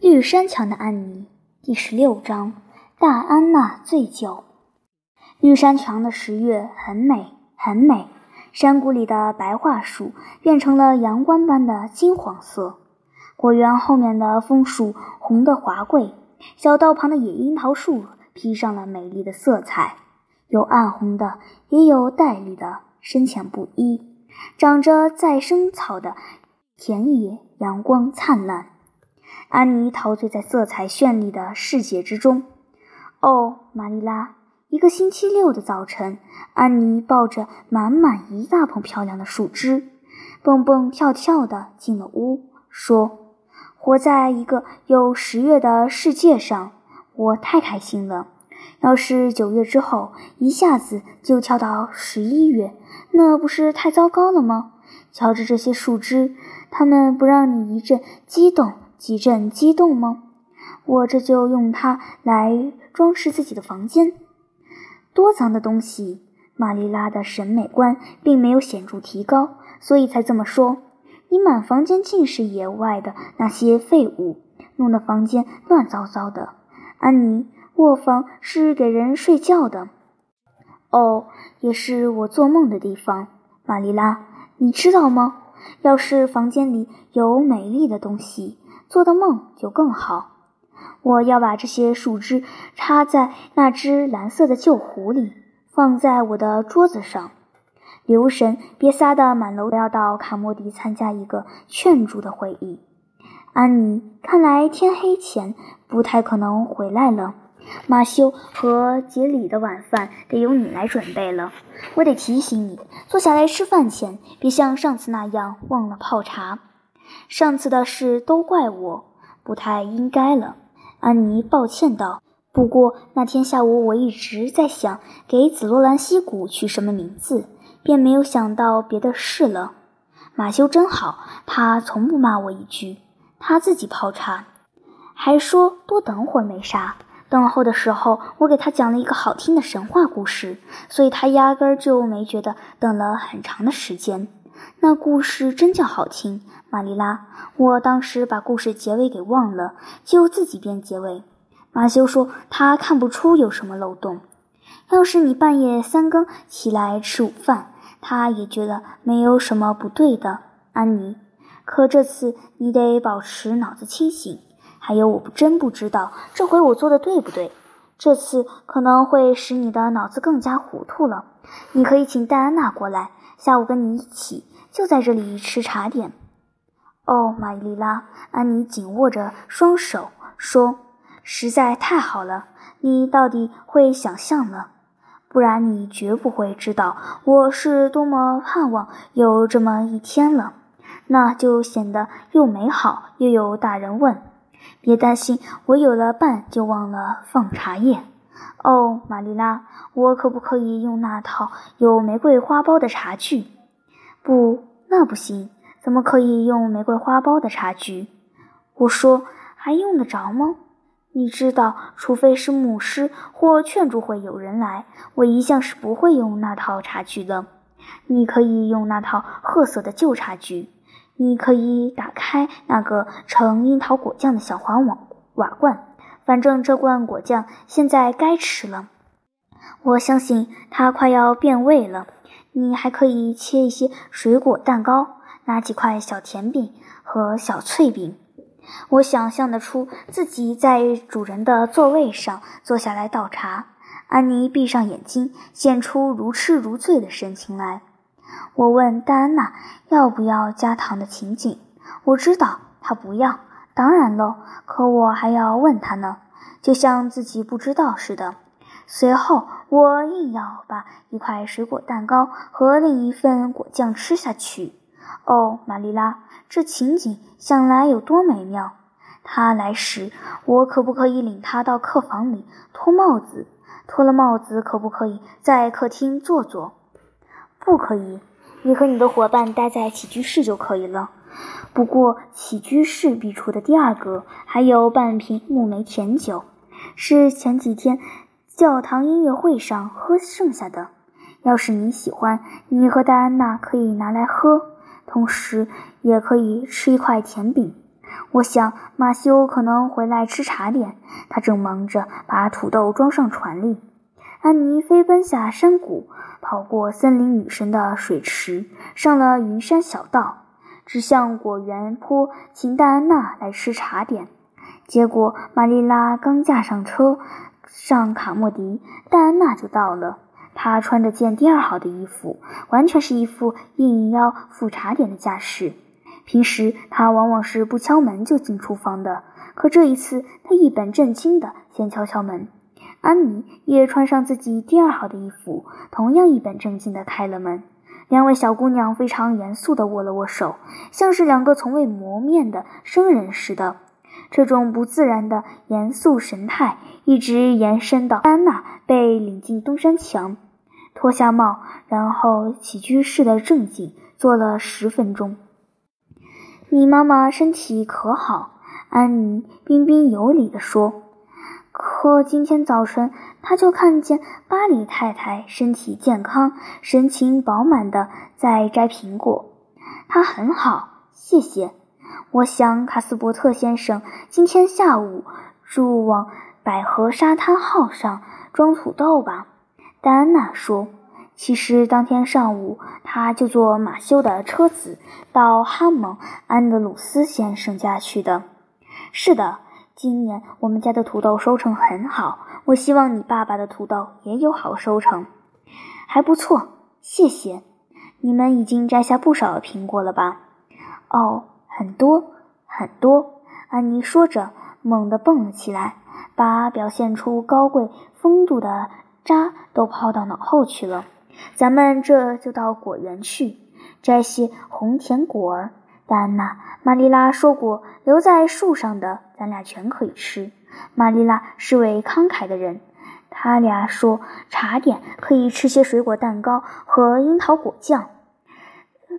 绿山墙的安妮第十六章：大安娜醉酒。绿山墙的十月很美，很美。山谷里的白桦树变成了阳光般的金黄色，果园后面的枫树红得华贵，小道旁的野樱桃树披上了美丽的色彩，有暗红的，也有带绿的，深浅不一。长着再生草的田野，阳光灿烂。安妮陶醉在色彩绚丽的世界之中。哦，玛丽拉！一个星期六的早晨，安妮抱着满满一大捧漂亮的树枝，蹦蹦跳跳地进了屋，说：“活在一个有十月的世界上，我太开心了。要是九月之后一下子就跳到十一月，那不是太糟糕了吗？瞧着这些树枝，它们不让你一阵激动。”几阵激动吗？我这就用它来装饰自己的房间。多脏的东西！玛丽拉的审美观并没有显著提高，所以才这么说。你满房间尽是野外的那些废物，弄得房间乱糟糟的。安妮，卧房是给人睡觉的。哦，也是我做梦的地方。玛丽拉，你知道吗？要是房间里有美丽的东西。做的梦就更好。我要把这些树枝插在那只蓝色的旧壶里，放在我的桌子上。留神，别撒得满楼。要到卡莫迪参加一个劝祝的会议。安妮，看来天黑前不太可能回来了。马修和杰里的晚饭得由你来准备了。我得提醒你，坐下来吃饭前，别像上次那样忘了泡茶。上次的事都怪我，不太应该了。安妮抱歉道。不过那天下午我一直在想给紫罗兰溪谷取什么名字，便没有想到别的事了。马修真好，他从不骂我一句。他自己泡茶，还说多等会儿没啥。等候的时候，我给他讲了一个好听的神话故事，所以他压根儿就没觉得等了很长的时间。那故事真叫好听。玛丽拉，我当时把故事结尾给忘了，就自己编结尾。马修说他看不出有什么漏洞。要是你半夜三更起来吃午饭，他也觉得没有什么不对的。安妮，可这次你得保持脑子清醒。还有，我真不知道这回我做的对不对。这次可能会使你的脑子更加糊涂了。你可以请戴安娜过来，下午跟你一起就在这里吃茶点。哦，玛丽拉，安妮紧握着双手说：“实在太好了，你到底会想象呢，不然你绝不会知道我是多么盼望有这么一天了。那就显得又美好又有大人问。别担心，我有了伴就忘了放茶叶。哦，玛丽拉，我可不可以用那套有玫瑰花苞的茶具？不，那不行。”怎么可以用玫瑰花苞的茶具？我说还用得着吗？你知道，除非是牧师或劝祝会有人来，我一向是不会用那套茶具的。你可以用那套褐色的旧茶具。你可以打开那个盛樱桃果酱的小黄瓦瓦罐，反正这罐果酱现在该吃了。我相信它快要变味了。你还可以切一些水果蛋糕。拿几块小甜饼和小脆饼，我想象得出自己在主人的座位上坐下来倒茶。安妮闭上眼睛，现出如痴如醉的神情来。我问戴安娜要不要加糖的情景，我知道她不要。当然喽，可我还要问她呢，就像自己不知道似的。随后，我硬要把一块水果蛋糕和另一份果酱吃下去。哦，玛丽拉，这情景想来有多美妙！他来时，我可不可以领他到客房里脱帽子？脱了帽子，可不可以在客厅坐坐？不可以，你和你的伙伴待在起居室就可以了。不过，起居室壁橱的第二格还有半瓶木梅甜酒，是前几天教堂音乐会上喝剩下的。要是你喜欢，你和戴安娜可以拿来喝。同时，也可以吃一块甜饼。我想马修可能回来吃茶点，他正忙着把土豆装上船里。安妮飞奔下山谷，跑过森林女神的水池，上了云山小道，直向果园坡，请戴安娜来吃茶点。结果玛丽拉刚驾上车，上卡莫迪，戴安娜就到了。他穿着件第二号的衣服，完全是一副应邀赴茶点的架势。平时他往往是不敲门就进厨房的，可这一次他一本正经的先敲敲门。安妮也穿上自己第二号的衣服，同样一本正经地开了门。两位小姑娘非常严肃地握了握手，像是两个从未谋面的生人似的。这种不自然的严肃神态一直延伸到安娜被领进东山墙，脱下帽，然后起居室的正经坐了十分钟。你妈妈身体可好？安妮彬彬有礼地说。可今天早晨，他就看见巴里太太身体健康、神情饱满的在摘苹果。她很好，谢谢。我想卡斯伯特先生今天下午住往百合沙滩号上装土豆吧？戴安娜说。其实当天上午，他就坐马修的车子到哈蒙安德鲁斯先生家去的。是的。今年我们家的土豆收成很好，我希望你爸爸的土豆也有好收成，还不错，谢谢。你们已经摘下不少苹果了吧？哦，很多很多。安妮说着，猛地蹦了起来，把表现出高贵风度的渣都抛到脑后去了。咱们这就到果园去，摘些红甜果儿。戴安娜，玛丽拉说过，留在树上的咱俩全可以吃。玛丽拉是位慷慨的人，他俩说茶点可以吃些水果蛋糕和樱桃果酱。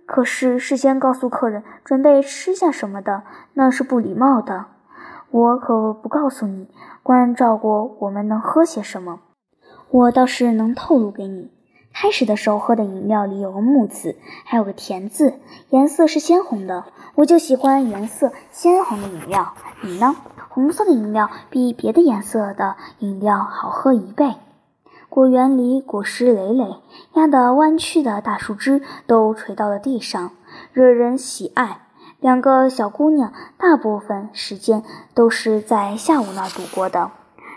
可是事先告诉客人准备吃下什么的，那是不礼貌的。我可不告诉你，关照过我们能喝些什么。我倒是能透露给你。开始的时候喝的饮料里有个木字，还有个甜字，颜色是鲜红的。我就喜欢颜色鲜红的饮料。你呢？红色的饮料比别的颜色的饮料好喝一倍。果园里果实累累，压得弯曲的大树枝都垂到了地上，惹人喜爱。两个小姑娘大部分时间都是在下午那儿度过的。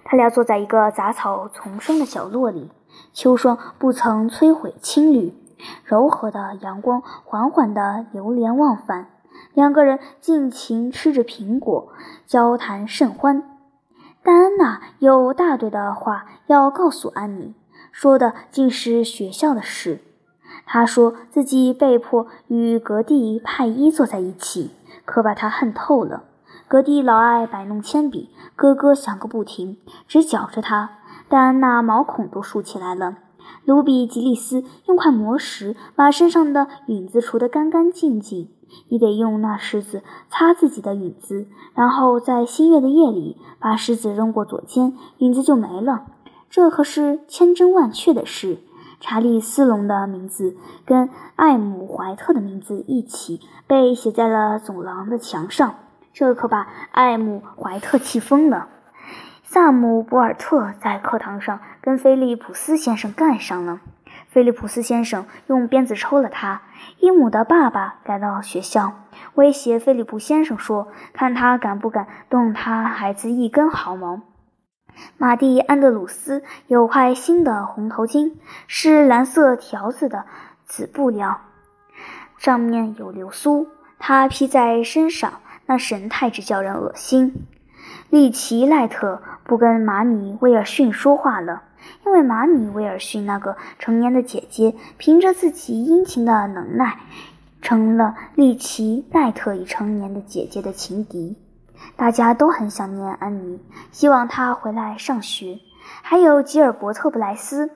她俩坐在一个杂草丛生的角落里。秋霜不曾摧毁青绿，柔和的阳光缓缓地流连忘返。两个人尽情吃着苹果，交谈甚欢。戴安娜有大堆的话要告诉安妮，说的竟是学校的事。她说自己被迫与格蒂派伊坐在一起，可把她恨透了。格蒂老爱摆弄铅笔，咯咯响个不停，直搅着她。戴安娜毛孔都竖起来了。卢比吉利斯用块磨石把身上的影子除得干干净净。你得用那石子擦自己的影子，然后在新月的夜里把石子扔过左肩，影子就没了。这可是千真万确的事。查理斯隆的名字跟艾姆怀特的名字一起被写在了走廊的墙上，这可把艾姆怀特气疯了。萨姆·博尔特在课堂上跟菲利普斯先生干上了，菲利普斯先生用鞭子抽了他。伊姆的爸爸赶到学校，威胁菲利普先生说：“看他敢不敢动他孩子一根毫毛。”马蒂·安德鲁斯有块新的红头巾，是蓝色条子的紫布料，上面有流苏，他披在身上，那神态直叫人恶心。利奇赖特不跟马米威尔逊说话了，因为马米威尔逊那个成年的姐姐凭着自己殷勤的能耐，成了利奇奈特已成年的姐姐的情敌。大家都很想念安妮，希望她回来上学。还有吉尔伯特·布莱斯，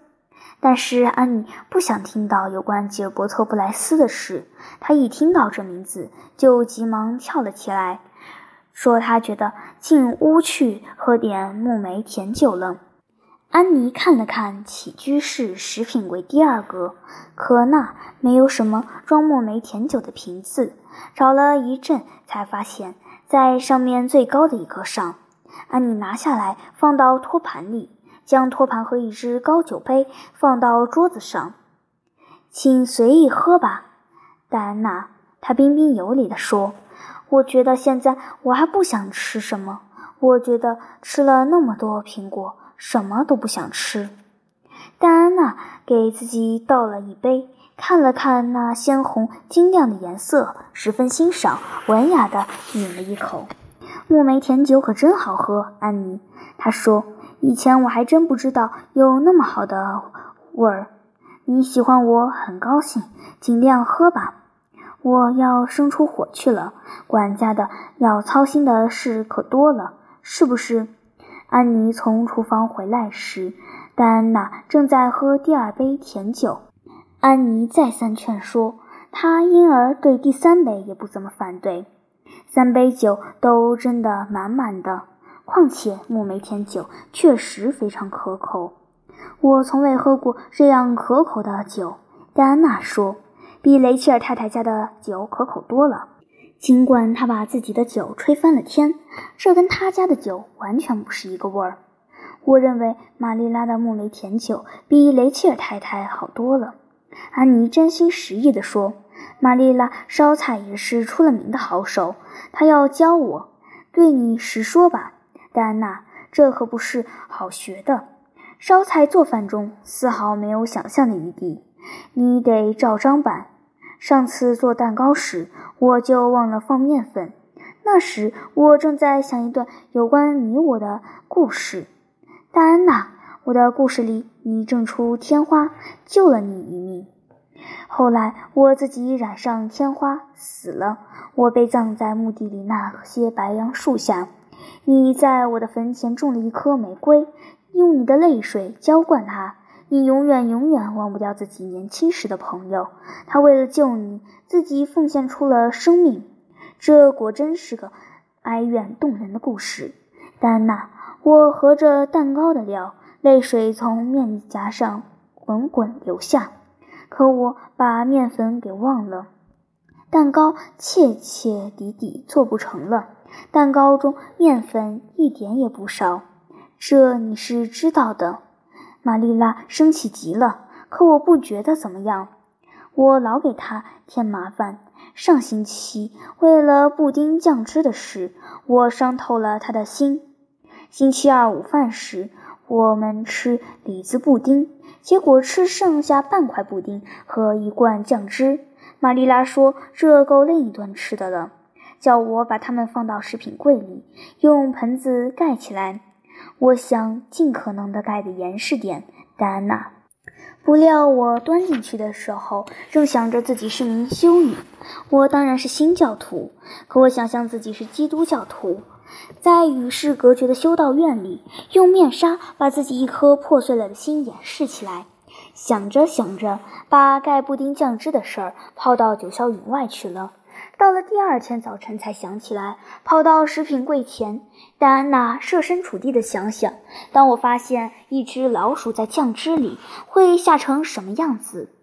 但是安妮不想听到有关吉尔伯特·布莱斯的事。她一听到这名字，就急忙跳了起来。说她觉得进屋去喝点木梅甜酒了。安妮看了看起居室食品柜第二格，可那没有什么装墨梅甜酒的瓶子。找了一阵，才发现，在上面最高的一颗上。安妮拿下来，放到托盘里，将托盘和一只高酒杯放到桌子上，请随意喝吧，戴安娜。她彬彬有礼地说：“我觉得现在我还不想吃什么。我觉得吃了那么多苹果，什么都不想吃。”戴安娜给自己倒了一杯。看了看那鲜红晶亮的颜色，十分欣赏，文雅地抿了一口。木梅甜酒可真好喝，安妮。她说：“以前我还真不知道有那么好的味儿。你喜欢我很高兴，尽量喝吧。我要生出火去了，管家的要操心的事可多了，是不是？”安妮从厨房回来时，戴安娜正在喝第二杯甜酒。安妮再三劝说，她因而对第三杯也不怎么反对。三杯酒都斟得满满的，况且木梅甜酒确实非常可口。我从未喝过这样可口的酒，戴安娜说，比雷切尔太太家的酒可口多了。尽管他把自己的酒吹翻了天，这跟他家的酒完全不是一个味儿。我认为玛丽拉的木梅甜酒比雷切尔太太好多了。安妮真心实意地说：“玛丽拉烧菜也是出了名的好手，她要教我。对你实说吧，戴安娜，这可不是好学的。烧菜做饭中丝毫没有想象的余地，你得照章办。上次做蛋糕时，我就忘了放面粉。那时我正在想一段有关你我的故事，戴安娜。”我的故事里，你挣出天花，救了你一命。后来我自己染上天花，死了。我被葬在墓地里那些白杨树下。你在我的坟前种了一棵玫瑰，用你的泪水浇灌它。你永远永远忘不掉自己年轻时的朋友，他为了救你，自己奉献出了生命。这果真是个哀怨动人的故事。戴安娜，我合着蛋糕的料。泪水从面颊上滚滚流下，可我把面粉给忘了。蛋糕切切底底做不成了，蛋糕中面粉一点也不少，这你是知道的。玛丽拉生气极了，可我不觉得怎么样。我老给她添麻烦。上星期为了布丁酱汁的事，我伤透了她的心。星期二午饭时。我们吃李子布丁，结果吃剩下半块布丁和一罐酱汁。玛丽拉说：“这够另一顿吃的了。”叫我把它们放到食品柜里，用盆子盖起来。我想尽可能的盖得严实点，戴安娜。不料我端进去的时候，正想着自己是名修女。我当然是新教徒，可我想象自己是基督教徒。在与世隔绝的修道院里，用面纱把自己一颗破碎了的心掩饰起来。想着想着，把盖布丁酱汁的事儿抛到九霄云外去了。到了第二天早晨才想起来，跑到食品柜前。戴安娜设身处地地想想：当我发现一只老鼠在酱汁里，会吓成什么样子？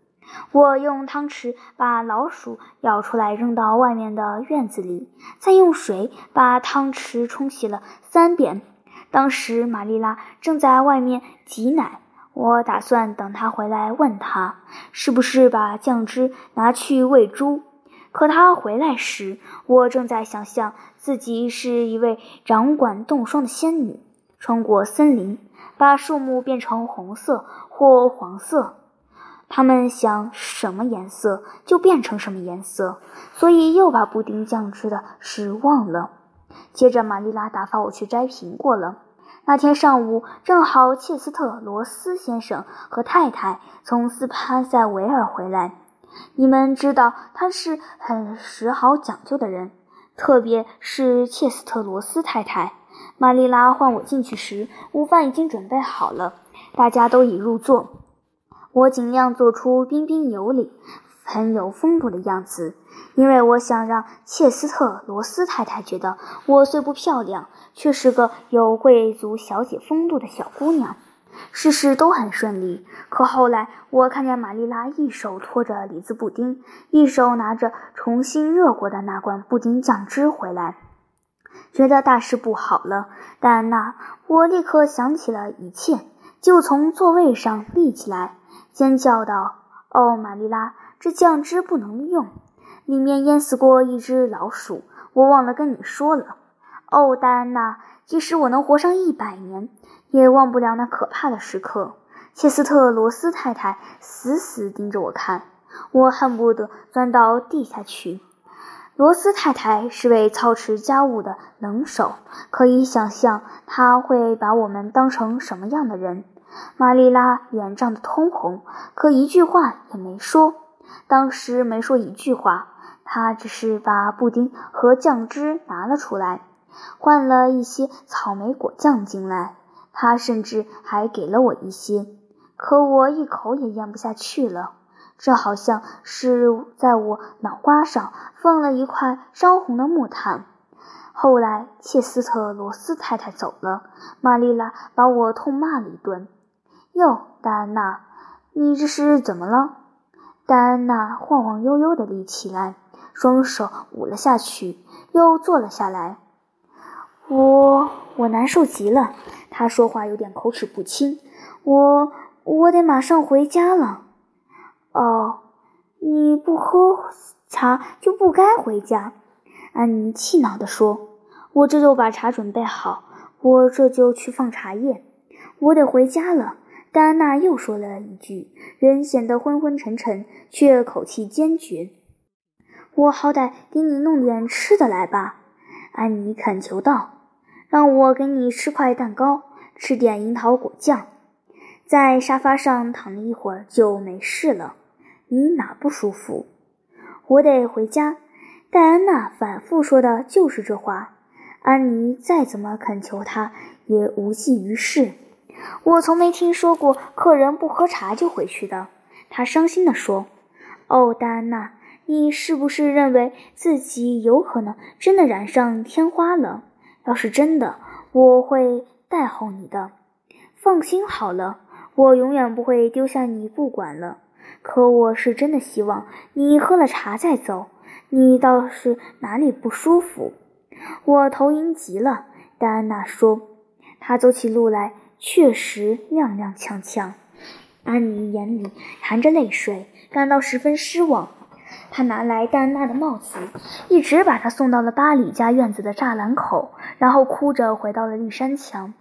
我用汤匙把老鼠舀出来，扔到外面的院子里，再用水把汤匙冲洗了三遍。当时玛丽拉正在外面挤奶，我打算等她回来问她是不是把酱汁拿去喂猪。可他回来时，我正在想象自己是一位掌管冻霜的仙女，穿过森林，把树木变成红色或黄色。他们想什么颜色就变成什么颜色，所以又把布丁酱汁的事忘了。接着，玛丽拉打发我去摘苹果了。那天上午正好切斯特罗斯先生和太太从斯潘塞维尔回来。你们知道他是很时好讲究的人，特别是切斯特罗斯太太。玛丽拉唤我进去时，午饭已经准备好了，大家都已入座。我尽量做出彬彬有礼、很有风度的样子，因为我想让切斯特罗斯太太觉得我虽不漂亮，却是个有贵族小姐风度的小姑娘。事事都很顺利。可后来，我看见玛丽拉一手托着李子布丁，一手拿着重新热过的那罐布丁酱汁回来。觉得大事不好了。戴安娜，我立刻想起了一切，就从座位上立起来，尖叫道：“哦，玛丽拉，这酱汁不能用，里面淹死过一只老鼠，我忘了跟你说了。哦，戴安娜，即使我能活上一百年，也忘不了那可怕的时刻。切斯特罗斯太太死死盯着我看。”我恨不得钻到地下去。罗斯太太是位操持家务的能手，可以想象她会把我们当成什么样的人。玛丽拉脸涨得通红，可一句话也没说。当时没说一句话，她只是把布丁和酱汁拿了出来，换了一些草莓果酱进来。他甚至还给了我一些，可我一口也咽不下去了。这好像是在我脑瓜上放了一块烧红的木炭。后来切斯特罗斯太太走了，玛丽拉把我痛骂了一顿。哟，戴安娜，你这是怎么了？戴安娜晃晃悠悠地立起来，双手捂了下去，又坐了下来。我我难受极了。他说话有点口齿不清。我我得马上回家了。哦，你不喝茶就不该回家。”安妮气恼地说，“我这就把茶准备好，我这就去放茶叶。我得回家了。”戴安娜又说了一句，人显得昏昏沉沉，却口气坚决。“我好歹给你弄点吃的来吧。”安妮恳求道，“让我给你吃块蛋糕，吃点樱桃果酱。”在沙发上躺一会儿就没事了。你哪不舒服？我得回家。戴安娜反复说的就是这话。安妮再怎么恳求她，也无济于事。我从没听说过客人不喝茶就回去的。她伤心地说：“哦，戴安娜，你是不是认为自己有可能真的染上天花了？要是真的，我会代候你的。放心好了，我永远不会丢下你不管了。”可我是真的希望你喝了茶再走。你倒是哪里不舒服？我头晕极了。戴安娜说。她走起路来确实踉踉跄跄。安妮眼里含着泪水，感到十分失望。他拿来戴安娜的帽子，一直把她送到了巴里家院子的栅栏口，然后哭着回到了绿山墙。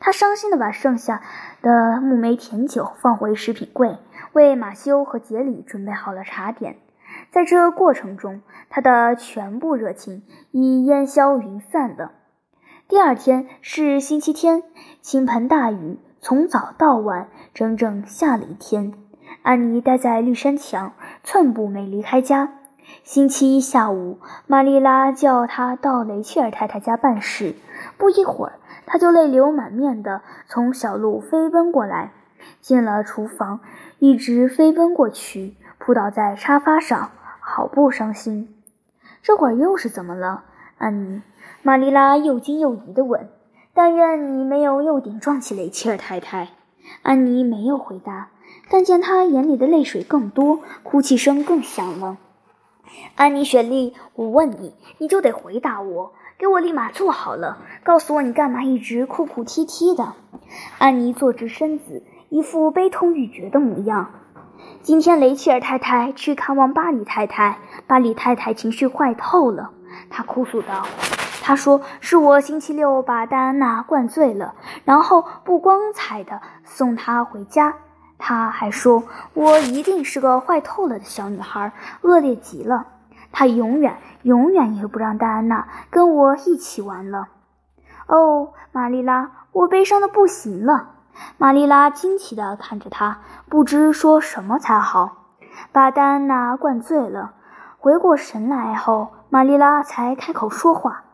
他伤心地把剩下的木梅甜酒放回食品柜。为马修和杰里准备好了茶点，在这过程中，他的全部热情已烟消云散了。第二天是星期天，倾盆大雨从早到晚，整整下了一天。安妮待在绿山墙，寸步没离开家。星期一下午，玛丽拉叫她到雷切尔太太家办事，不一会儿，她就泪流满面地从小路飞奔过来。进了厨房，一直飞奔过去，扑倒在沙发上，好不伤心。这会儿又是怎么了，安妮？玛丽拉又惊又疑地问。但愿你没有又顶撞起雷切尔太太。安妮没有回答，但见她眼里的泪水更多，哭泣声更响了。安妮·雪莉，我问你，你就得回答我，给我立马坐好了，告诉我你干嘛一直哭哭啼啼的。安妮坐直身子。一副悲痛欲绝的模样。今天雷切尔太太去看望巴里太太，巴里太太情绪坏透了。她哭诉道：“她说是我星期六把戴安娜灌醉了，然后不光彩的送她回家。她还说我一定是个坏透了的小女孩，恶劣极了。她永远永远也不让戴安娜跟我一起玩了。”哦，玛丽拉，我悲伤的不行了。玛丽拉惊奇地看着他，不知说什么才好。把戴安娜灌醉了，回过神来后，玛丽拉才开口说话：“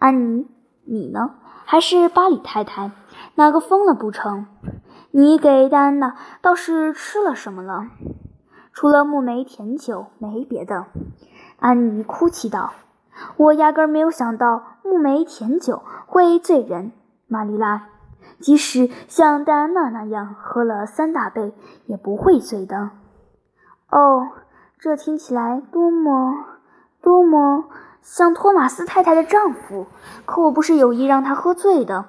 安妮，你呢？还是巴里太太？哪个疯了不成？你给戴安娜倒是吃了什么了？除了木梅甜酒，没别的。”安妮哭泣道：“我压根没有想到木梅甜酒会醉人。”玛丽拉。即使像戴安娜那样喝了三大杯，也不会醉的。哦，这听起来多么多么像托马斯太太的丈夫，可我不是有意让他喝醉的。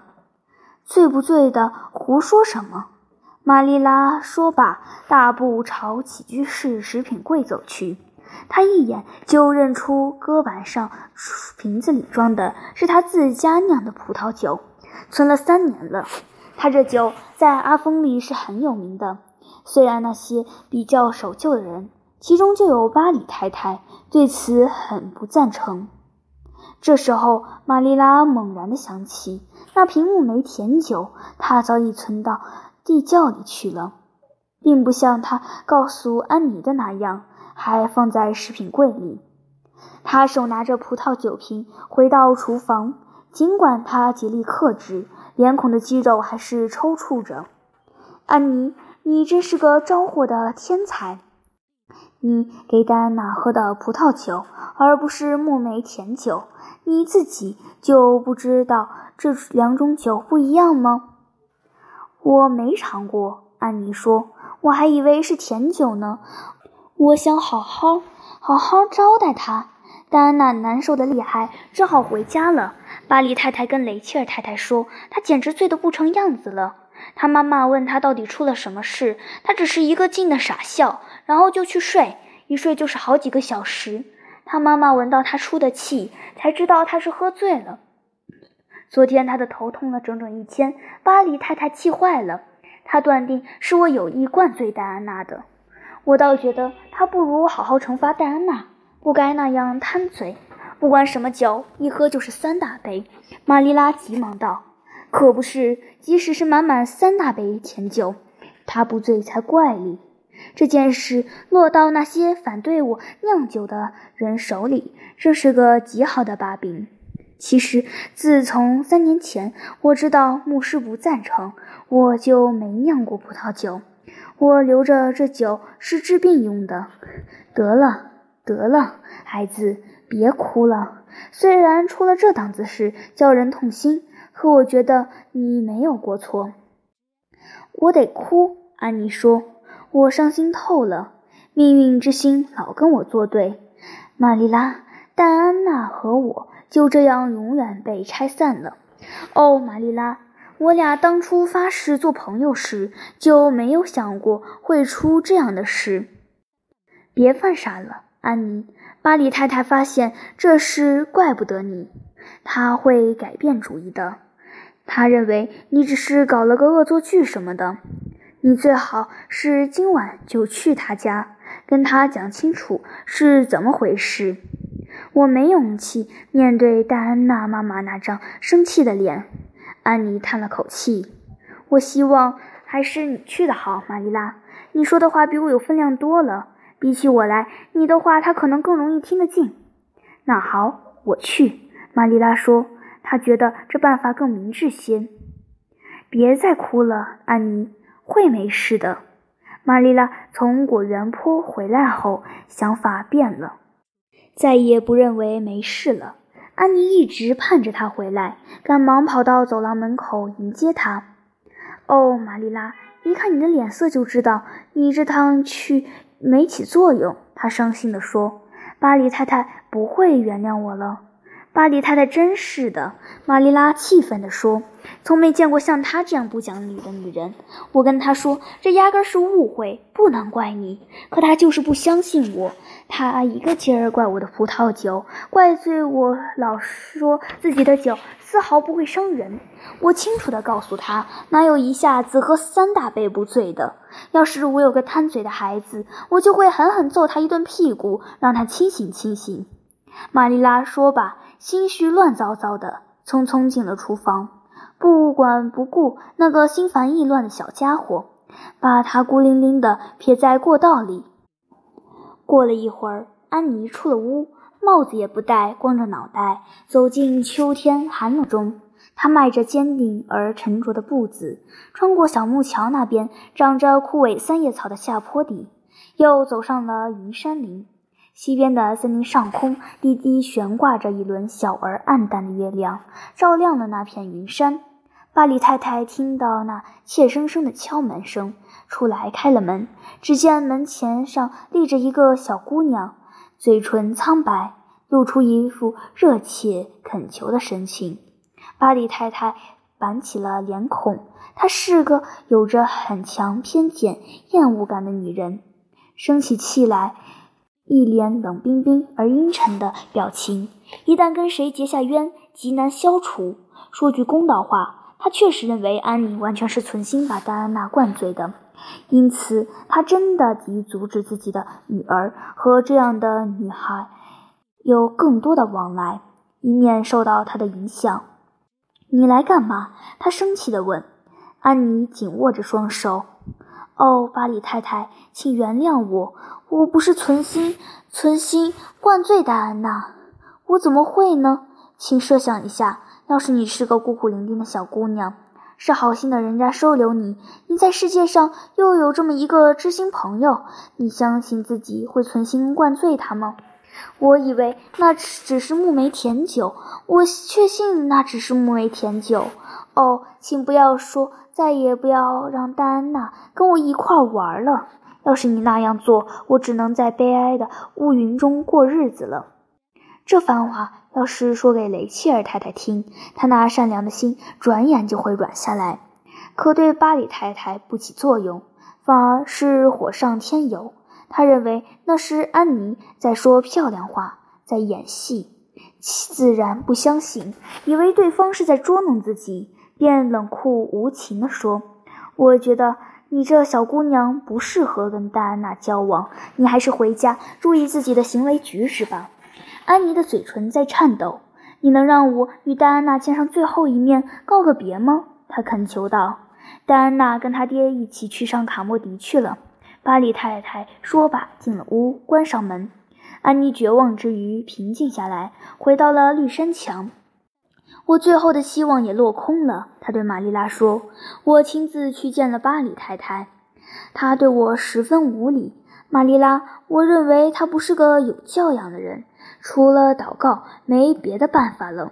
醉不醉的，胡说什么？玛丽拉说罢，大步朝起居室食品柜走去。她一眼就认出搁板上瓶子里装的是她自家酿的葡萄酒，存了三年了。她这酒在阿峰里是很有名的，虽然那些比较守旧的人，其中就有巴里太太，对此很不赞成。这时候，玛丽拉猛然的想起，那瓶木梅甜酒，她早已存到地窖里去了，并不像他告诉安妮的那样，还放在食品柜里。他手拿着葡萄酒瓶回到厨房，尽管他竭力克制，脸孔的肌肉还是抽搐着。安妮，你真是个招火的天才！你给戴安娜喝的葡萄酒，而不是木梅甜酒。你自己就不知道这两种酒不一样吗？我没尝过，安妮说，我还以为是甜酒呢。我想好好好好招待她。戴安娜难受的厉害，只好回家了。巴黎太太跟雷切尔太太说，她简直醉得不成样子了。她妈妈问她到底出了什么事，她只是一个劲的傻笑，然后就去睡，一睡就是好几个小时。他妈妈闻到他出的气，才知道他是喝醉了。昨天他的头痛了整整一天，巴黎太太气坏了，他断定是我有意灌醉戴安娜的。我倒觉得他不如好好惩罚戴安娜，不该那样贪嘴。不管什么酒，一喝就是三大杯。玛丽拉急忙道：“可不是，即使是满满三大杯甜酒，他不醉才怪哩。”这件事落到那些反对我酿酒的人手里，这是个极好的把柄。其实，自从三年前我知道牧师不赞成，我就没酿过葡萄酒。我留着这酒是治病用的。得了，得了，孩子，别哭了。虽然出了这档子事叫人痛心，可我觉得你没有过错。我得哭，安妮说。我伤心透了，命运之星老跟我作对。玛丽拉、戴安娜和我就这样永远被拆散了。哦，玛丽拉，我俩当初发誓做朋友时就没有想过会出这样的事。别犯傻了，安妮。巴里太太发现这事怪不得你，她会改变主意的。她认为你只是搞了个恶作剧什么的。你最好是今晚就去他家，跟他讲清楚是怎么回事。我没勇气面对戴安娜妈妈那张生气的脸。安妮叹了口气。我希望还是你去的好，玛丽拉。你说的话比我有分量多了。比起我来，你的话他可能更容易听得进。那好，我去。玛丽拉说，她觉得这办法更明智些。别再哭了，安妮。会没事的。玛丽拉从果园坡回来后，想法变了，再也不认为没事了。安妮一直盼着他回来，赶忙跑到走廊门口迎接他。哦，玛丽拉，一看你的脸色就知道你这趟去没起作用。他伤心地说：“巴黎太太不会原谅我了。”巴黎太太真是的，玛丽拉气愤地说：“从没见过像她这样不讲理的女人。我跟她说，这压根是误会，不能怪你。可她就是不相信我，她一个劲儿怪我的葡萄酒，怪罪我老说自己的酒丝毫不会伤人。我清楚地告诉她，哪有一下子喝三大杯不醉的？要是我有个贪嘴的孩子，我就会狠狠揍他一顿屁股，让他清醒清醒。”玛丽拉说罢。心绪乱糟糟的，匆匆进了厨房，不管不顾那个心烦意乱的小家伙，把他孤零零的撇在过道里。过了一会儿，安妮出了屋，帽子也不戴，光着脑袋走进秋天寒冷中。她迈着坚定而沉着的步子，穿过小木桥那边长着枯萎三叶草的下坡底，又走上了云山林。西边的森林上空，低低悬挂着一轮小而暗淡的月亮，照亮了那片云山。巴里太太听到那怯生生的敲门声，出来开了门。只见门前上立着一个小姑娘，嘴唇苍白，露出一副热切恳求的神情。巴里太太板起了脸孔，她是个有着很强偏见、厌恶感的女人，生起气来，一脸冷冰冰而阴沉的表情。一旦跟谁结下冤，极难消除。说句公道话，她确实认为安妮完全是存心把戴安娜灌醉的。因此，他真的急阻止自己的女儿和这样的女孩有更多的往来，以免受到她的影响。你来干嘛？他生气地问。安妮紧握着双手。哦，巴里太太，请原谅我，我不是存心存心灌醉戴安娜。我怎么会呢？请设想一下，要是你是个孤苦伶仃的小姑娘。是好心的人家收留你，你在世界上又有这么一个知心朋友，你相信自己会存心灌醉他吗？我以为那只是木梅甜酒，我确信那只是木梅甜酒。哦，请不要说，再也不要让戴安娜跟我一块玩了。要是你那样做，我只能在悲哀的乌云中过日子了。这番话要是说给雷切尔太太听，她那善良的心转眼就会软下来，可对巴里太太不起作用，反而是火上添油。她认为那是安妮在说漂亮话，在演戏，自然不相信，以为对方是在捉弄自己，便冷酷无情地说：“我觉得你这小姑娘不适合跟戴安娜交往，你还是回家注意自己的行为举止吧。”安妮的嘴唇在颤抖。“你能让我与戴安娜见上最后一面，告个别吗？”她恳求道。戴安娜跟她爹一起去上卡莫迪去了。巴里太太说罢，进了屋，关上门。安妮绝望之余平静下来，回到了绿山墙。我最后的希望也落空了。他对玛丽拉说：“我亲自去见了巴里太太，她对我十分无礼。玛丽拉，我认为她不是个有教养的人。”除了祷告，没别的办法了。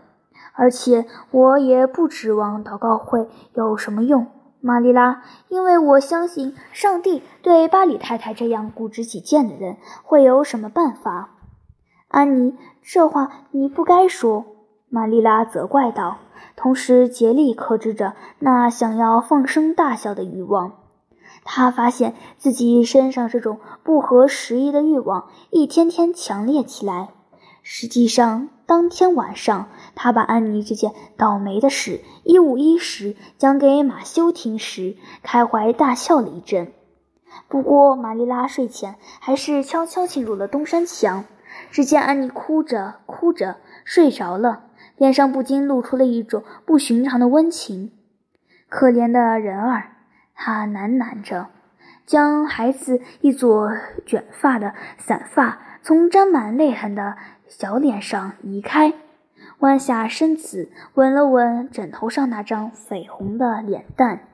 而且我也不指望祷告会有什么用，玛丽拉，因为我相信上帝对巴里太太这样固执己见的人会有什么办法。安妮，这话你不该说。”玛丽拉责怪道，同时竭力克制着那想要放声大笑的欲望。她发现自己身上这种不合时宜的欲望一天天强烈起来。实际上，当天晚上，他把安妮这件倒霉的事一五一十讲给马修听时，开怀大笑了一阵。不过，玛丽拉睡前还是悄悄进入了东山墙。只见安妮哭着哭着睡着了，脸上不禁露出了一种不寻常的温情。可怜的人儿，他喃喃着，将孩子一撮卷发的散发从沾满泪痕的。小脸上移开，弯下身子，吻了吻枕头上那张绯红的脸蛋。